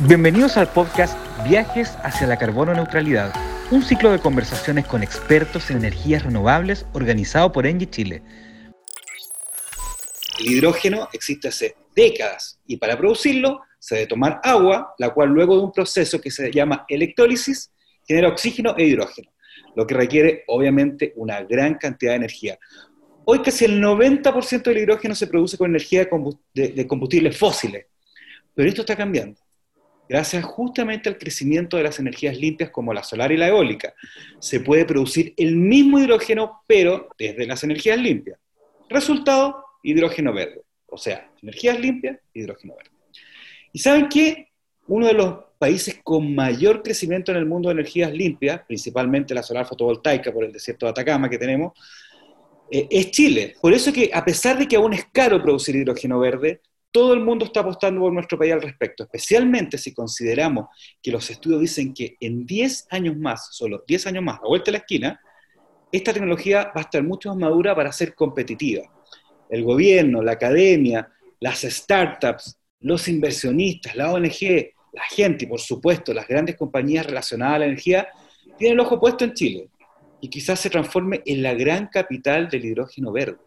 Bienvenidos al podcast Viajes hacia la carbono neutralidad, un ciclo de conversaciones con expertos en energías renovables organizado por Engie Chile. El hidrógeno existe hace décadas y para producirlo se debe tomar agua, la cual luego de un proceso que se llama electrólisis genera oxígeno e hidrógeno, lo que requiere obviamente una gran cantidad de energía. Hoy casi el 90% del hidrógeno se produce con energía de combustibles fósiles, pero esto está cambiando gracias justamente al crecimiento de las energías limpias como la solar y la eólica. Se puede producir el mismo hidrógeno, pero desde las energías limpias. Resultado, hidrógeno verde. O sea, energías limpias, hidrógeno verde. ¿Y saben qué? Uno de los países con mayor crecimiento en el mundo de energías limpias, principalmente la solar fotovoltaica por el desierto de Atacama que tenemos, eh, es Chile. Por eso que a pesar de que aún es caro producir hidrógeno verde, todo el mundo está apostando por nuestro país al respecto, especialmente si consideramos que los estudios dicen que en 10 años más, solo 10 años más, a vuelta de la esquina, esta tecnología va a estar mucho más madura para ser competitiva. El gobierno, la academia, las startups, los inversionistas, la ONG, la gente y por supuesto las grandes compañías relacionadas a la energía tienen el ojo puesto en Chile y quizás se transforme en la gran capital del hidrógeno verde.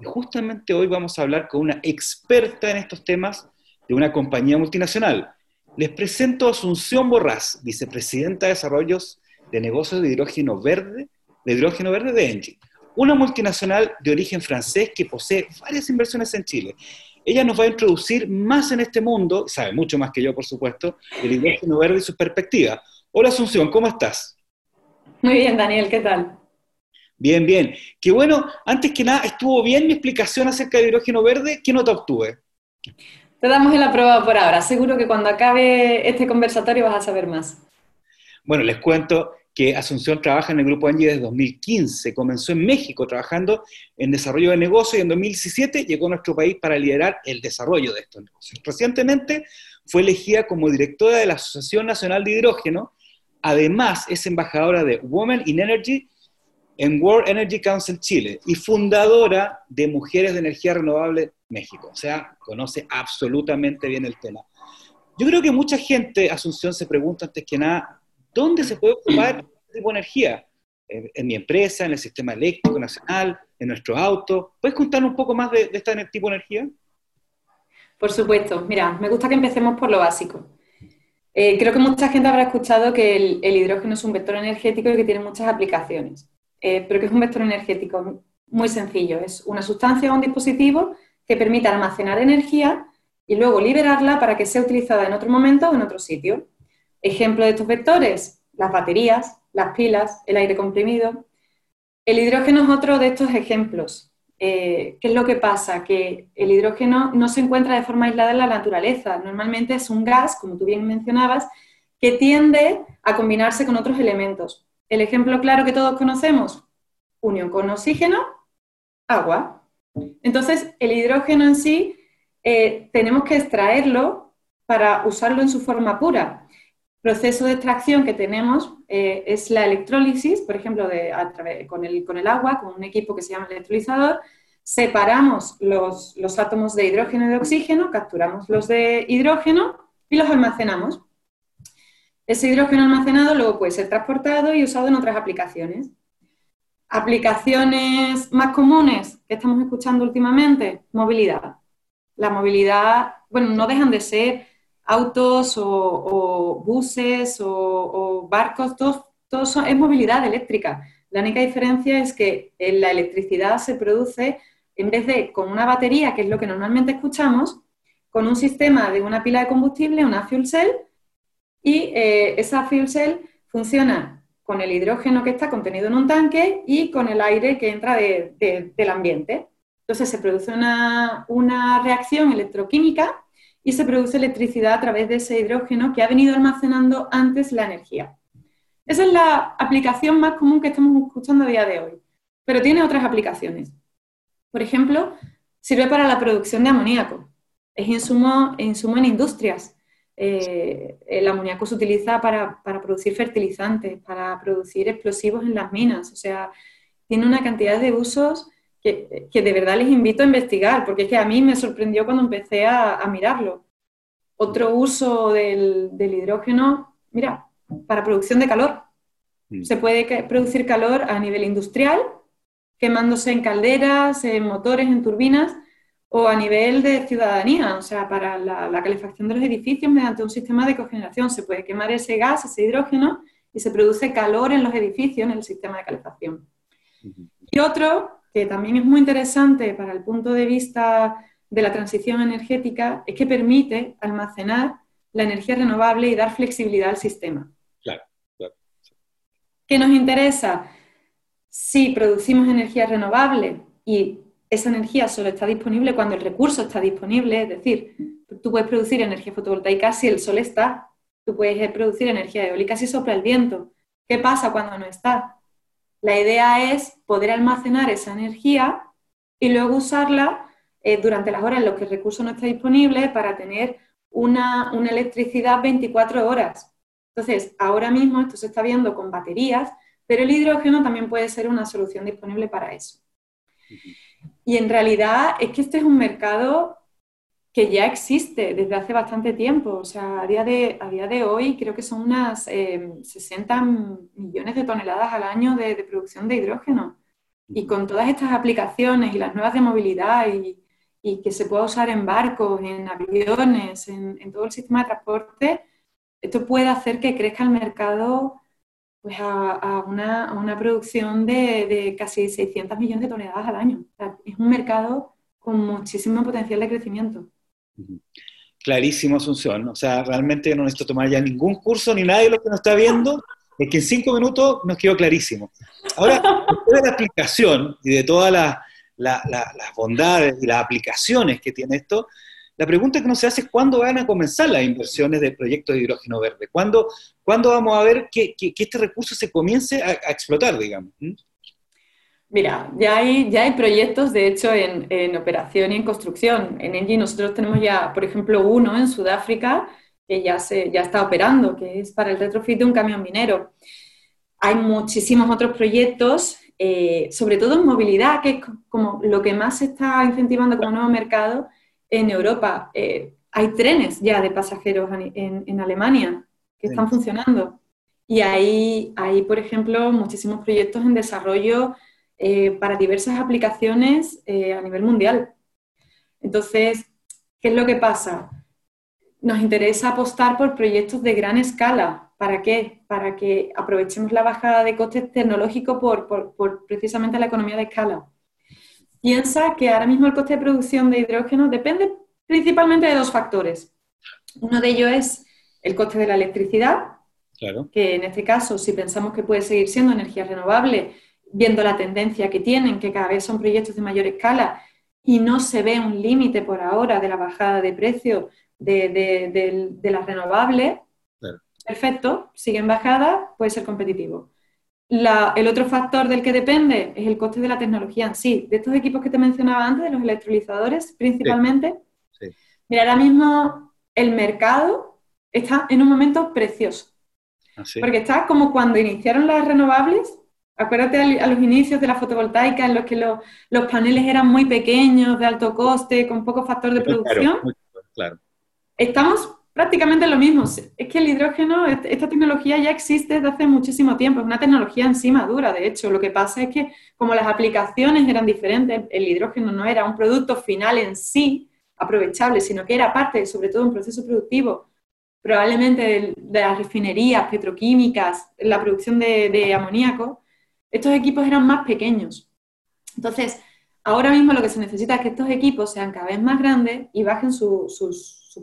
Y justamente hoy vamos a hablar con una experta en estos temas de una compañía multinacional. Les presento a Asunción Borrás, vicepresidenta de Desarrollos de Negocios de Hidrógeno Verde, de Hidrógeno Verde de Engie, una multinacional de origen francés que posee varias inversiones en Chile. Ella nos va a introducir más en este mundo, sabe mucho más que yo, por supuesto, del hidrógeno verde y sus perspectivas. Hola Asunción, ¿cómo estás? Muy bien, Daniel, ¿qué tal? Bien, bien. Qué bueno, antes que nada, estuvo bien mi explicación acerca del hidrógeno verde. ¿Qué nota obtuve? Te damos el aprobado por ahora. Seguro que cuando acabe este conversatorio vas a saber más. Bueno, les cuento que Asunción trabaja en el Grupo Angie desde 2015. Comenzó en México trabajando en desarrollo de negocios y en 2017 llegó a nuestro país para liderar el desarrollo de estos negocios. Recientemente fue elegida como directora de la Asociación Nacional de Hidrógeno. Además, es embajadora de Women in Energy en World Energy Council Chile y fundadora de Mujeres de Energía Renovable México. O sea, conoce absolutamente bien el tema. Yo creo que mucha gente, Asunción, se pregunta antes que nada, ¿dónde se puede ocupar este tipo de energía? En, mi empresa, en el sistema eléctrico nacional, en nuestro auto. ¿Puedes contarnos un poco más de, este tipo de energía? Por supuesto. Mira, me gusta que empecemos por lo básico. Eh, creo que mucha gente habrá escuchado que el, hidrógeno es un vector energético y que tiene muchas aplicaciones. Eh, pero que es un vector energético muy sencillo. Es una sustancia o un dispositivo que permite almacenar energía y luego liberarla para que sea utilizada en otro momento o en otro sitio. Ejemplo de estos vectores, las baterías, las pilas, el aire comprimido. El hidrógeno es otro de estos ejemplos. Eh, ¿Qué es lo que pasa? Que el hidrógeno no se encuentra de forma aislada en la naturaleza. Normalmente es un gas, como tú bien mencionabas, que tiende a combinarse con otros elementos. El ejemplo claro que todos conocemos, unión con oxígeno, agua. Entonces, el hidrógeno en sí eh, tenemos que extraerlo para usarlo en su forma pura. Proceso de extracción que tenemos eh, es la electrólisis, por ejemplo, con, el, agua, con un equipo que se llama electrolizador. Separamos los, los átomos de hidrógeno y de oxígeno, capturamos los de hidrógeno y los almacenamos. Ese hidrógeno almacenado luego puede ser transportado y usado en otras aplicaciones. Aplicaciones más comunes que estamos escuchando últimamente, movilidad. La movilidad, bueno, no dejan de ser autos o, buses o, barcos, todo, es movilidad eléctrica. La única diferencia es que la electricidad se produce en vez de con una batería, que es lo que normalmente escuchamos, con un sistema de una pila de combustible, una fuel cell, y eh, esa fuel cell funciona con el hidrógeno que está contenido en un tanque y con el aire que entra del ambiente. Entonces se produce una, una reacción electroquímica y se produce electricidad a través de ese hidrógeno que ha venido almacenando antes la energía. Esa es la aplicación más común que estamos escuchando a día de hoy, pero tiene otras aplicaciones. Por ejemplo, sirve para la producción de amoníaco. Es insumo, insumo en industrias. Eh, el amoníaco se utiliza para, producir fertilizantes, para producir explosivos en las minas, o sea, tiene una cantidad de usos que, de verdad les invito a investigar, porque es que a mí me sorprendió cuando empecé a, mirarlo. Otro uso del, hidrógeno, mira, para producción de calor. Mm. Se puede producir calor a nivel industrial, quemándose en calderas, en motores, en turbinas, o a nivel de ciudadanía, o sea, para la, calefacción de los edificios mediante un sistema de cogeneración. Se puede quemar ese gas, ese hidrógeno, y se produce calor en los edificios, en el sistema de calefacción. Y otro, que también es muy interesante para el punto de vista de la transición energética, es que permite almacenar la energía renovable y dar flexibilidad al sistema. Claro, claro. ¿Qué nos interesa? Si producimos energía renovable y esa energía solo está disponible cuando el recurso está disponible, es decir, tú puedes producir energía fotovoltaica si el sol está, tú puedes producir energía eólica si sopla el viento. ¿Qué pasa cuando no está? La idea es poder almacenar esa energía y luego usarla eh, durante las horas en las que el recurso no está disponible para tener una, electricidad 24 horas. Entonces, ahora mismo esto se está viendo con baterías, pero el hidrógeno también puede ser una solución disponible para eso. Y en realidad es que este es un mercado que ya existe desde hace bastante tiempo. O sea, a día de, a día de hoy creo que son unas 60 em, millones de toneladas al año de, producción de hidrógeno. Y con todas estas aplicaciones y las nuevas de movilidad y, que se pueda usar en barcos, en aviones, en, todo el sistema de transporte, esto puede hacer que crezca el mercado pues a, una, producción de, de, casi 600 millones de toneladas al año. es un mercado con muchísimo potencial de crecimiento. Clarísimo, Asunción. O sea, realmente no necesito tomar ya ningún curso ni nadie los que nos está viendo, es que en cinco minutos nos quedó clarísimo. Ahora, después de la aplicación y de todas las bondades y las aplicaciones que tiene esto, la pregunta que nos se hace es cuándo van a comenzar las inversiones de proyectos de hidrógeno verde. ¿Cuándo, ¿cuándo vamos a ver que, este recurso se comience a, explotar, digamos? ¿Mm? Mira, ya hay, ya hay proyectos, de hecho, en, operación y en construcción. En Engie nosotros tenemos ya, por ejemplo, uno en Sudáfrica que ya, se, ya está operando, que es para el retrofit de un camión minero. Hay muchísimos otros proyectos, eh, sobre todo en movilidad, que es como lo que más se está incentivando como nuevo mercado en Europa. Eh, hay trenes ya de pasajeros en, Alemania que están funcionando. Y hay, hay, por ejemplo, muchísimos proyectos en desarrollo eh, para diversas aplicaciones eh, a nivel mundial. Entonces, ¿qué es lo que pasa? Nos interesa apostar por proyectos de gran escala. ¿Para qué? Para que aprovechemos la bajada de costes tecnológicos por, por, precisamente la economía de escala. Piensa que ahora mismo el coste de producción de hidrógeno depende principalmente de dos factores. Uno de ellos es el coste de la electricidad, que en este caso, si pensamos que puede seguir siendo energía renovable, viendo la tendencia que tienen, que cada vez son proyectos de mayor escala y no se ve un límite por ahora de la bajada de precio de, las renovables, perfecto, siguen bajadas, puede ser competitivo. El otro factor del que depende es el coste de la tecnología en sí. De estos equipos que te mencionaba antes, de los electrolizadores principalmente, mira, ahora mismo el mercado está en un momento precioso. Ah, Porque está como cuando iniciaron las renovables, Acuérdate a los inicios de la fotovoltaica en los que los, paneles eran muy pequeños, de alto coste, con poco factor de producción. Claro, Estamos prácticamente en lo mismo. Es que el hidrógeno, esta tecnología ya existe desde hace muchísimo tiempo. Es una tecnología en sí madura, de hecho. Lo que pasa es que como las aplicaciones eran diferentes, el hidrógeno no era un producto final en sí aprovechable, sino que era parte, sobre todo, un proceso productivo probablemente de, las refinerías petroquímicas, la producción de amoníaco, estos equipos eran más pequeños. Entonces, ahora mismo lo que se necesita es que estos equipos sean cada vez más grandes y bajen sus,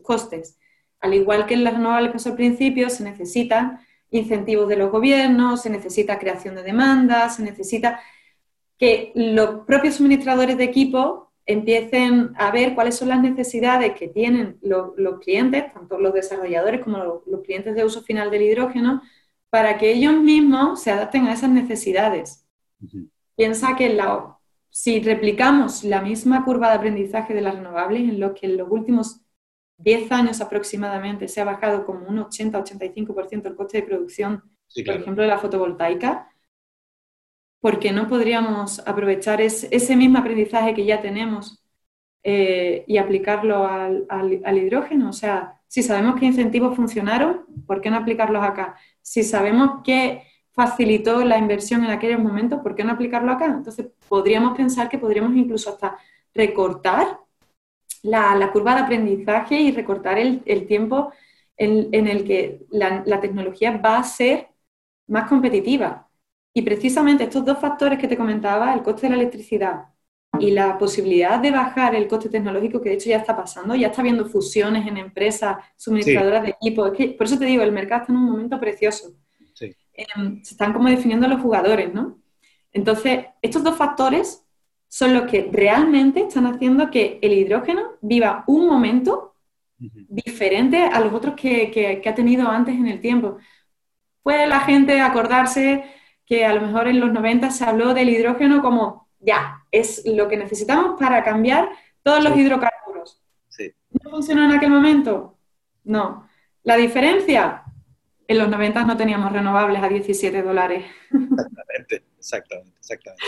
costes. Al igual que en las renovables pasó al principio, se necesitan incentivos de los gobiernos, se necesita creación de demandas, se necesita que los propios suministradores de equipo empiecen a ver cuáles son las necesidades que tienen los, clientes, tanto los desarrolladores como los, los, clientes de uso final del hidrógeno, para que ellos mismos se adapten a esas necesidades. Piensa que si replicamos la misma curva de aprendizaje de las renovables, en lo que en los últimos 10 años aproximadamente se ha bajado como un 80-85% el coste de producción, por ejemplo, de la fotovoltaica, ¿por qué no podríamos aprovechar ese mismo aprendizaje que ya tenemos eh, y aplicarlo al, al, hidrógeno. O sea, si sabemos qué incentivos funcionaron, ¿por qué no aplicarlos acá? Si sabemos qué facilitó la inversión en aquellos momentos, ¿por qué no aplicarlo acá? Entonces, podríamos pensar que podríamos incluso hasta recortar la, curva de aprendizaje y recortar el, tiempo en, el que la, la tecnología va a ser más competitiva. Y precisamente estos dos factores que te comentaba, el coste de la electricidad y la posibilidad de bajar el coste tecnológico, que de hecho ya está pasando, ya está habiendo fusiones en empresas suministradoras de equipos. por eso te digo, el mercado está en un momento precioso. Em, se están como definiendo los jugadores, ¿no? Entonces, estos dos factores son los que realmente están haciendo que el hidrógeno viva un momento diferente a los otros que, que ha tenido antes en el tiempo. Puede la gente acordarse que a lo mejor en los 90 se habló del hidrógeno como ya, es lo que necesitamos para cambiar todos los hidrocarburos. ¿No funcionó en aquel momento? No. La diferencia, en los 90 no teníamos renovables a 17 dólares. Exactamente, exactamente, exactamente.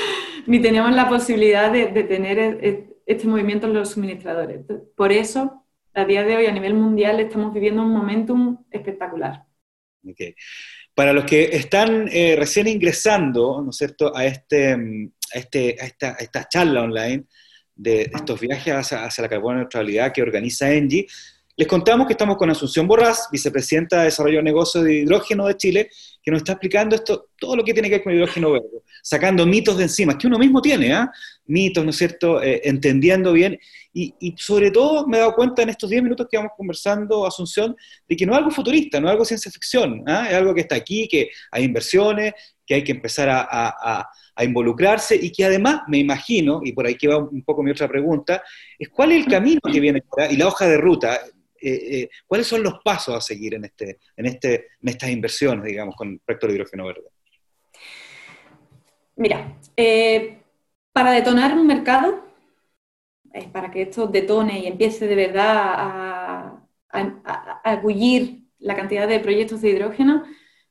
Ni teníamos la posibilidad de, tener e, e, este movimiento en los suministradores. Por eso, a día de hoy, a nivel mundial, estamos viviendo un momentum espectacular. Okay. Para los que están eh, recién ingresando, ¿no es cierto?, a, este, a, este, a, esta, esta charla online de, estos viajes hacia, hacia la carbono neutralidad que organiza Engie, les contamos que estamos con Asunción Borrás, vicepresidenta de Desarrollo de Negocios de Hidrógeno de Chile, que nos está explicando esto, todo lo que tiene que ver con hidrógeno verde, sacando mitos de encima, que uno mismo tiene, ¿ah? mitos, ¿no es cierto?, eh, entendiendo bien, y, sobre todo me he dado cuenta en estos 10 minutos que vamos conversando, Asunción, de que no es algo futurista, no es algo ciencia ficción, ¿ah? es algo que está aquí, que hay inversiones, que hay que empezar a, a involucrarse y que además me imagino, y por ahí que va un poco mi otra pregunta, es cuál es el camino que viene y la hoja de ruta. Eh, eh, ¿cuáles son los pasos a seguir en, este, en, este, en estas inversiones, digamos, con respecto al hidrógeno verde? Mira, eh, para detonar un mercado, para que esto detone y empiece de verdad a, a, la cantidad de proyectos de hidrógeno,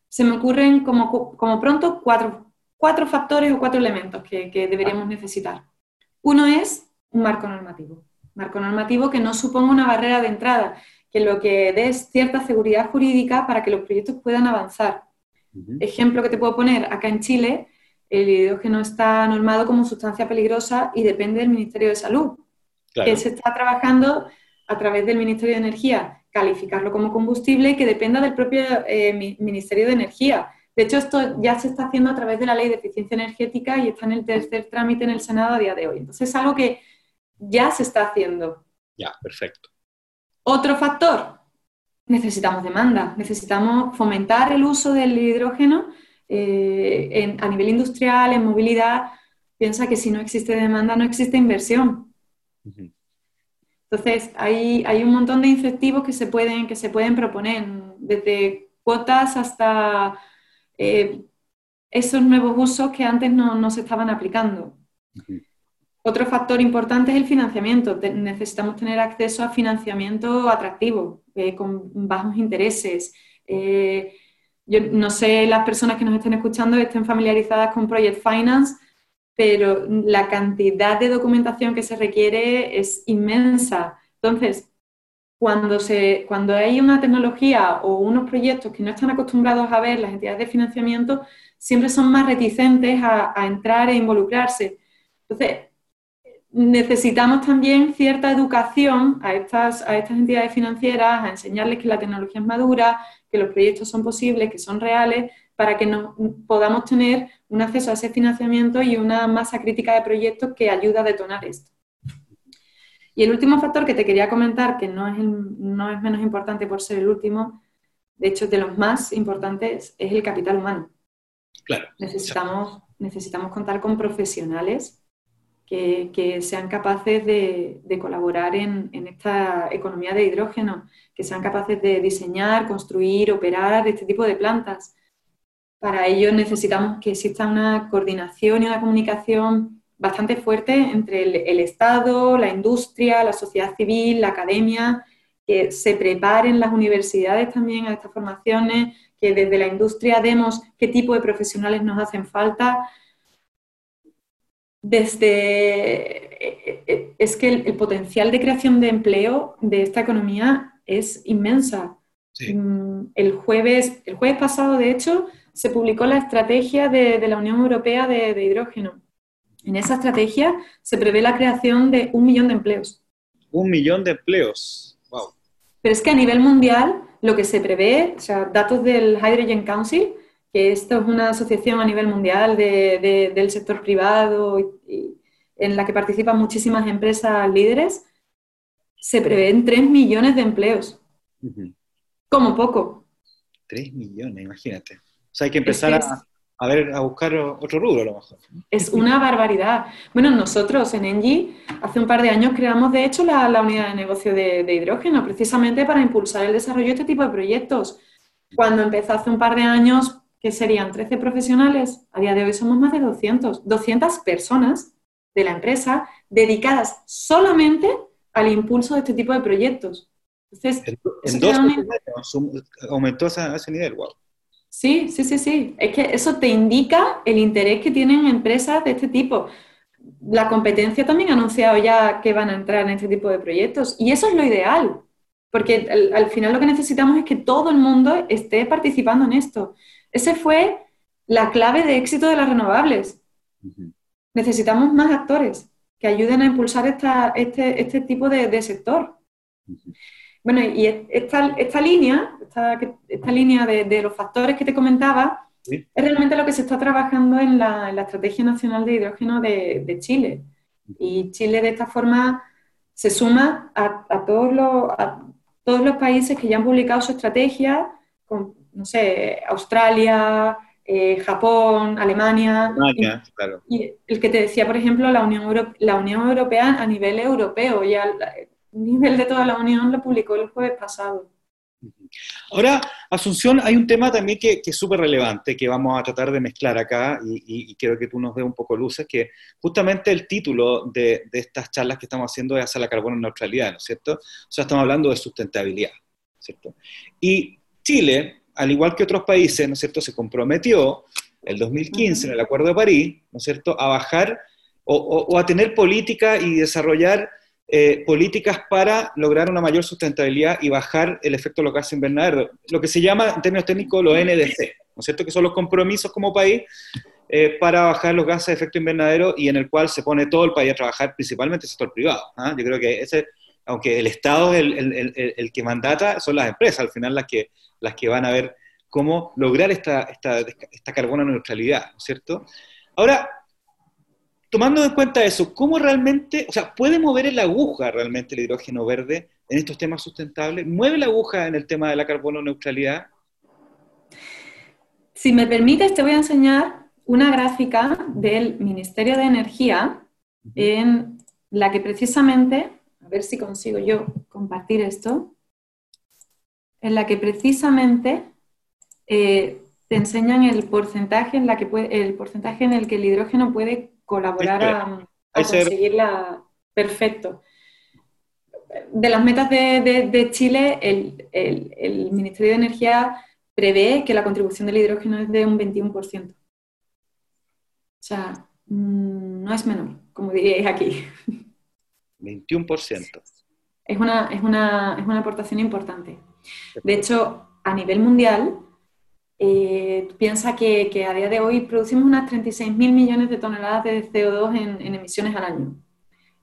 se me ocurren como, como pronto cuatro, cuatro, factores o cuatro elementos que, que deberíamos necesitar. Uno es un marco normativo marco normativo que no suponga una barrera de entrada, que lo que dé es cierta seguridad jurídica para que los proyectos puedan avanzar. Ejemplo que te puedo poner, acá en Chile el hidrógeno está normado como sustancia peligrosa y depende del Ministerio de Salud, que se está trabajando a través del Ministerio de Energía, calificarlo como combustible que dependa del propio eh, Ministerio de Energía. De hecho, esto ya se está haciendo a través de la Ley de Eficiencia Energética y está en el tercer trámite en el Senado a día de hoy. Entonces, es algo que ya se está haciendo. Ya, perfecto. Otro factor, necesitamos demanda, necesitamos fomentar el uso del hidrógeno eh, a nivel industrial, en movilidad. Piensa que si no existe demanda, no existe inversión. Entonces, hay, hay, un montón de incentivos que se pueden, que se pueden proponer, desde cuotas hasta eh, esos nuevos usos que antes no, se estaban aplicando. Otro factor importante es el financiamiento. necesitamos tener acceso a financiamiento atractivo, eh, con bajos intereses. Eh, yo no sé las personas que nos estén escuchando estén familiarizadas con Project Finance, pero la cantidad de documentación que se requiere es inmensa. Entonces, cuando, se, cuando hay una tecnología o unos proyectos que no están acostumbrados a ver las entidades de financiamiento, siempre son más reticentes a, a entrar e involucrarse. Entonces, necesitamos también cierta educación a estas, a estas entidades financieras, a enseñarles que la tecnología es madura, que los proyectos son posibles, que son reales, para que nos, podamos tener un acceso a ese financiamiento y una masa crítica de proyectos que ayuda a detonar esto. Y el último factor que te quería comentar, que no es, no es menos importante por ser el último, de hecho de los más importantes, es el capital humano. Claro. Necesitamos, necesitamos contar con profesionales que, sean capaces de, colaborar en, esta economía de hidrógeno, que sean capaces de diseñar, construir, operar este tipo de plantas. Para ello necesitamos que exista una coordinación y una comunicación bastante fuerte entre el, Estado, la industria, la sociedad civil, la academia, que se preparen las universidades también a estas formaciones, que desde la industria demos qué tipo de profesionales nos hacen falta, desde eh, eh, es que el, potencial de creación de empleo de esta economía es inmensa. Mm, el, jueves, el jueves pasado, de hecho, se publicó la estrategia de, la Unión Europea de, hidrógeno. En esa estrategia se prevé la creación de un millón de empleos. Un millón de empleos. Wow. Pero es que a nivel mundial, lo que se prevé, o sea, datos del Hydrogen Council, que esto es una asociación a nivel mundial del sector privado y, en la que participan muchísimas empresas líderes, se prevén 3 millones de empleos. Como poco. 3 millones, imagínate. O sea, hay que empezar a, ver, a buscar otro rubro a lo mejor. Es una barbaridad. Bueno, nosotros en Engie hace un par de años creamos, de hecho, la, unidad de negocio de, de, hidrógeno, precisamente para impulsar el desarrollo de este tipo de proyectos. Cuando empezó hace un par de años, que serían 13 profesionales, a día de hoy somos más de 200. 200 personas de la empresa dedicadas solamente al impulso de este tipo de proyectos. Entonces, en, dos años aumentó a ese nivel, wow. Sí, sí, sí, sí. Es que eso te indica el interés que tienen empresas de este tipo. La competencia también ha anunciado ya que van a entrar en este tipo de proyectos y eso es lo ideal, porque al, final lo que necesitamos es que todo el mundo esté participando en esto. Esa fue la clave de éxito de las renovables. Necesitamos más actores que ayuden a impulsar este, este, tipo de, sector. Bueno, y esta, esta línea, esta, línea de, los factores que te comentaba, es realmente lo que se está trabajando en la, Estrategia Nacional de Hidrógeno de, Chile. Y Chile de esta forma se suma a, todos los, a todos los países que ya han publicado su estrategia, con, no sé, Australia, eh, Japón, Alemania. claro. y, el que te decía, por ejemplo, la Unión, la Unión Europea a nivel europeo, ya el nivel de toda la Unión lo publicó el jueves pasado. Ahora, Asunción, hay un tema también que, es súper relevante, que vamos a tratar de mezclar acá, y, quiero que tú nos dé un poco luces, que justamente el título de, de, estas charlas que estamos haciendo es hacia la carbono neutralidad, ¿no es cierto? O sea, estamos hablando de sustentabilidad, ¿cierto? Y Chile, al igual que otros países, ¿no es cierto?, se comprometió el 2015 en el Acuerdo de París, ¿no es cierto?, a bajar o, a tener política y desarrollar eh, políticas para lograr una mayor sustentabilidad y bajar el efecto local invernadero, lo que se llama en términos técnicos los NDC, ¿no es cierto?, que son los compromisos como país eh, para bajar los gases de efecto invernadero y en el cual se pone todo el país a trabajar, principalmente el sector privado. ¿ah? Yo creo que ese, aunque el Estado es el, que mandata, son las empresas al final las que las que van a ver cómo lograr esta, esta, esta carbono neutralidad, ¿no es cierto? Ahora, tomando en cuenta eso, ¿cómo realmente, o sea, puede mover la aguja realmente el hidrógeno verde en estos temas sustentables? ¿Mueve la aguja en el tema de la carbono neutralidad? Si me permites, te voy a enseñar una gráfica del Ministerio de Energía en la que precisamente, a ver si consigo yo compartir esto en la que precisamente eh, te enseñan el porcentaje en la que el porcentaje en el que el hidrógeno puede colaborar a, conseguirla perfecto. De las metas de, Chile, el, Ministerio de Energía prevé que la contribución del hidrógeno es de un 21%. O sea, mm, no es menor, como diríais aquí. 21%. Es una, es una, es una aportación importante. De hecho, a nivel mundial, eh, piensa que, a día de hoy producimos unas 36.000 millones de toneladas de CO2 en, emisiones al año.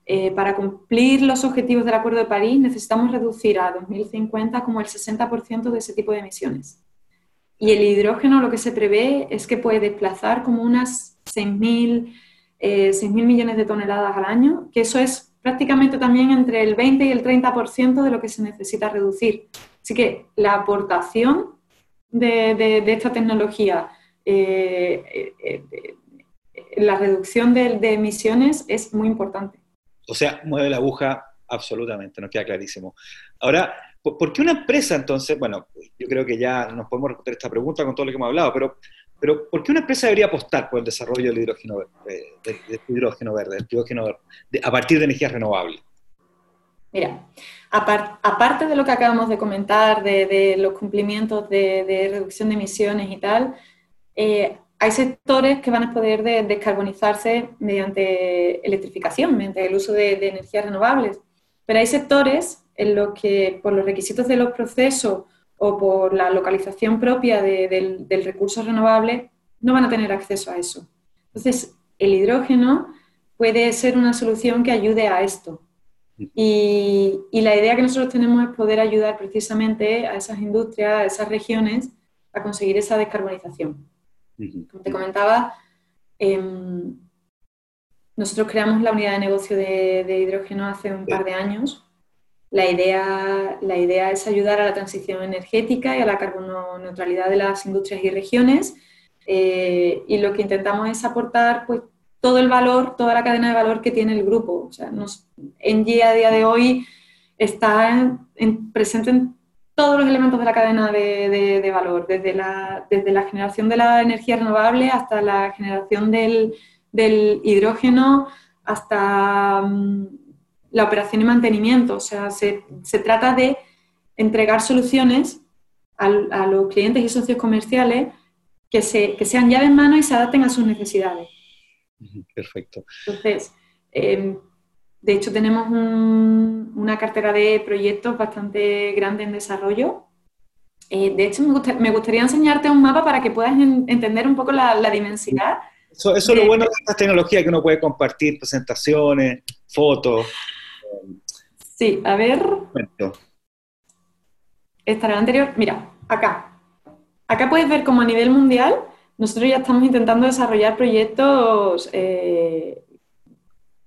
Eh, para cumplir los objetivos del Acuerdo de París necesitamos reducir a 2050 como el 60% de ese tipo de emisiones. Y el hidrógeno lo que se prevé es que puede desplazar como unas 6.000 eh, millones de toneladas al año, que eso es prácticamente también entre el 20 y el 30% de lo que se necesita reducir. Así que la aportación de, esta tecnología eh, eh, eh, la reducción de, emisiones es muy importante. O sea, mueve la aguja absolutamente, nos queda clarísimo. Ahora, ¿por qué una empresa entonces, bueno, yo creo que ya nos podemos responder esta pregunta con todo lo que hemos hablado, pero, pero ¿por qué una empresa debería apostar por el desarrollo del hidrógeno, del hidrógeno verde, del hidrógeno a partir de energías renovables? Mira, aparte de lo que acabamos de comentar, de, los cumplimientos de, reducción de emisiones y tal, eh, hay sectores que van a poder descarbonizarse mediante electrificación, mediante el uso de, energías renovables, pero hay sectores en los que por los requisitos de los procesos o por la localización propia del, del recurso renovable no van a tener acceso a eso. Entonces, el hidrógeno puede ser una solución que ayude a esto. Y, la idea que nosotros tenemos es poder ayudar precisamente a esas industrias, a esas regiones, a conseguir esa descarbonización. Como te comentaba, em, nosotros creamos la unidad de negocio de, hidrógeno hace un par de años. La idea, la idea es ayudar a la transición energética y a la carbono neutralidad de las industrias y regiones. Eh, y lo que intentamos es aportar pues, todo el valor, toda la cadena de valor que tiene el grupo. O sea, nos, Engie a día de hoy está presente en todos los elementos de la cadena de, valor, desde la, desde la, generación de la energía renovable hasta la generación del, hidrógeno, hasta mm, la operación y mantenimiento. O sea, se, trata de entregar soluciones a, los clientes y socios comerciales que, se, que sean llave en mano y se adapten a sus necesidades. Perfecto. Entonces, em, de hecho tenemos una cartera de proyectos bastante grande en desarrollo. Eh, de hecho, me, gustaría enseñarte un mapa para que puedas entender un poco la, la dimensidad. Eso, es lo bueno de esta tecnología, que uno puede compartir presentaciones, fotos. Sí, a ver. Estará el anterior. Mira, acá. Acá puedes ver como a nivel mundial nosotros ya estamos intentando desarrollar proyectos eh,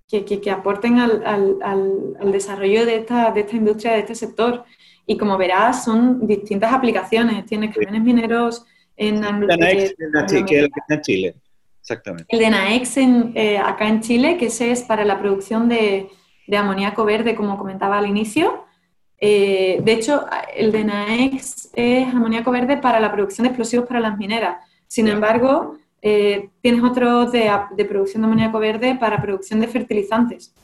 que, aporten al, desarrollo de esta, industria, de este sector. Y como verás, son distintas aplicaciones. Tienes camiones mineros en, Naex, en Chile. Exactamente. El de Naex eh, acá en Chile, que ese es para la producción de, amoníaco verde, como comentaba al inicio. Eh, de hecho, el de Naex es amoníaco verde para la producción de explosivos para las mineras. Sin embargo, eh, tienes otros de, producción de amoníaco verde para producción de fertilizantes.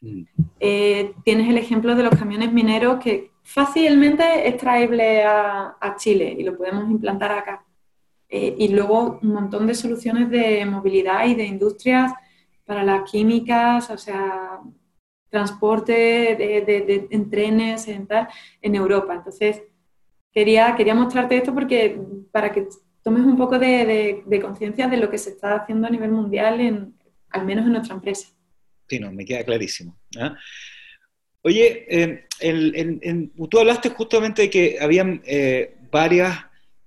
Mm. Eh, tienes el ejemplo de los camiones mineros que fácilmente es traíble a, Chile y lo podemos implantar acá. Y luego un montón de soluciones de movilidad y de industrias para las químicas, o sea, transporte en trenes, en, en Europa. Entonces, quería, quería mostrarte esto porque para que tomes un poco de, conciencia de lo que se está haciendo a nivel mundial, en, al menos en nuestra empresa. Sí, no, me queda clarísimo. ¿ah? Oye, tú hablaste justamente de que habían eh, varios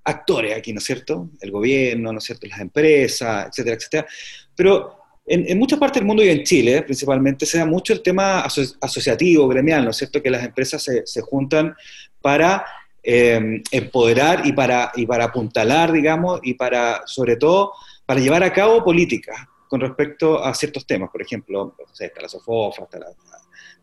actores aquí, ¿no es cierto? El gobierno, ¿no es cierto? Las empresas, etcétera, etcétera. Pero en, muchas partes del mundo y en Chile principalmente se da mucho el tema asociativo, gremial, ¿no es cierto? Que las empresas se, se juntan para Em, empoderar y para, y para apuntalar, digamos, y para, sobre todo, para llevar a cabo políticas con respecto a ciertos temas. Por ejemplo, está la SOFOFA, está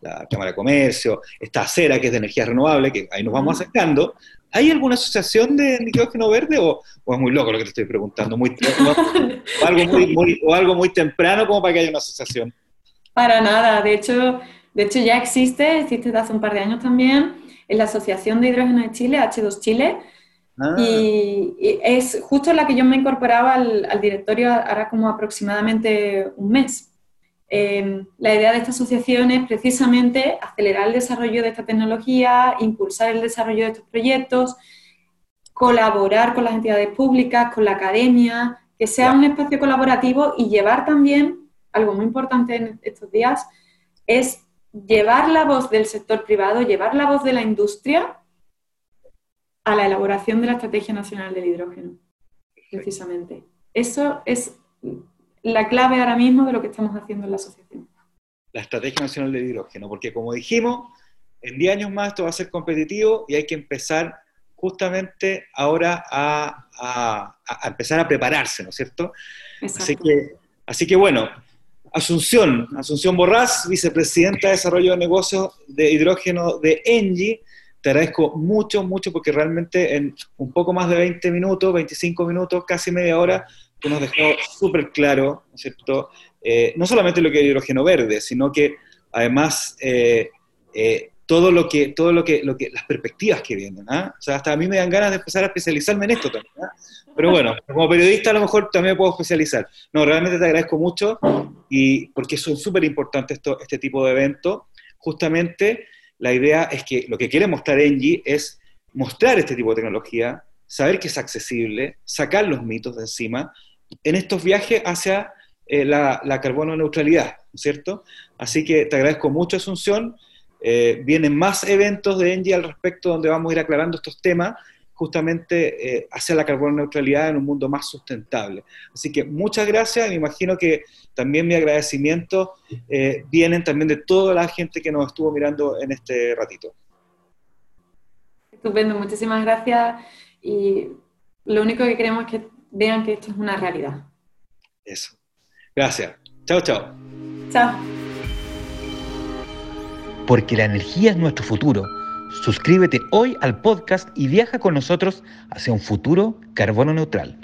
la, Cámara de Comercio, está ACERA, que es de energía renovable, que ahí nos vamos acercando. ¿Hay alguna asociación de nitrógeno verde o, es muy loco lo que te estoy preguntando? Muy, o, algo muy, o algo muy temprano como para que haya una asociación? Para nada, de hecho, de hecho ya existe, existe desde hace un par de años también en la Asociación de Hidrógeno de Chile, H2 Chile, ah. y, es justo la que yo me incorporaba al, al directorio ahora como aproximadamente un mes. Em, la idea de esta asociación es precisamente acelerar el desarrollo de esta tecnología, impulsar el desarrollo de estos proyectos, colaborar con las entidades públicas, con la academia, que sea un espacio colaborativo y llevar también, algo muy importante en estos días, es llevar la voz del sector privado, llevar la voz de la industria a la elaboración de la Estrategia Nacional del Hidrógeno, precisamente. Eso es la clave ahora mismo de lo que estamos haciendo en la asociación. La Estrategia Nacional del Hidrógeno, porque como dijimos, en 10 años más esto va a ser competitivo y hay que empezar justamente ahora a, empezar a prepararse, ¿no es cierto? Así que, así que bueno, Asunción, Asunción Borrás, vicepresidenta de Desarrollo de Negocios de Hidrógeno de Engie. Te agradezco mucho, mucho, porque realmente en un poco más de 20 minutos, 25 minutos, casi media hora, tú nos dejó súper claro, ¿no es cierto? Eh, no solamente lo que es hidrógeno verde, sino que además eh, eh, todo lo que, todo lo que, lo que, las perspectivas que vienen. ¿ah? O sea, hasta a mí me dan ganas de empezar a especializarme en esto también. ¿ah? Pero bueno, como periodista a lo mejor también puedo especializar. No, realmente te agradezco mucho y porque son súper importantes este tipo de eventos. Justamente la idea es que lo que quiere mostrar Engie es mostrar este tipo de tecnología, saber que es accesible, sacar los mitos de encima en estos viajes hacia eh, la, carbono neutralidad, ¿cierto? Así que te agradezco mucho, Asunción. Eh, vienen más eventos de Engie al respecto donde vamos a ir aclarando estos temas justamente eh, hacia la carbono neutralidad en un mundo más sustentable. Así que muchas gracias, me imagino que también mi agradecimiento vienen también de toda la gente que nos estuvo mirando en este ratito. Estupendo, muchísimas gracias y lo único que queremos es que vean que esto es una realidad. Eso. Gracias. Chao, chao. Chao. Porque la energía es nuestro futuro Suscríbete hoy al podcast y viaja con nosotros hacia un futuro carbono neutral.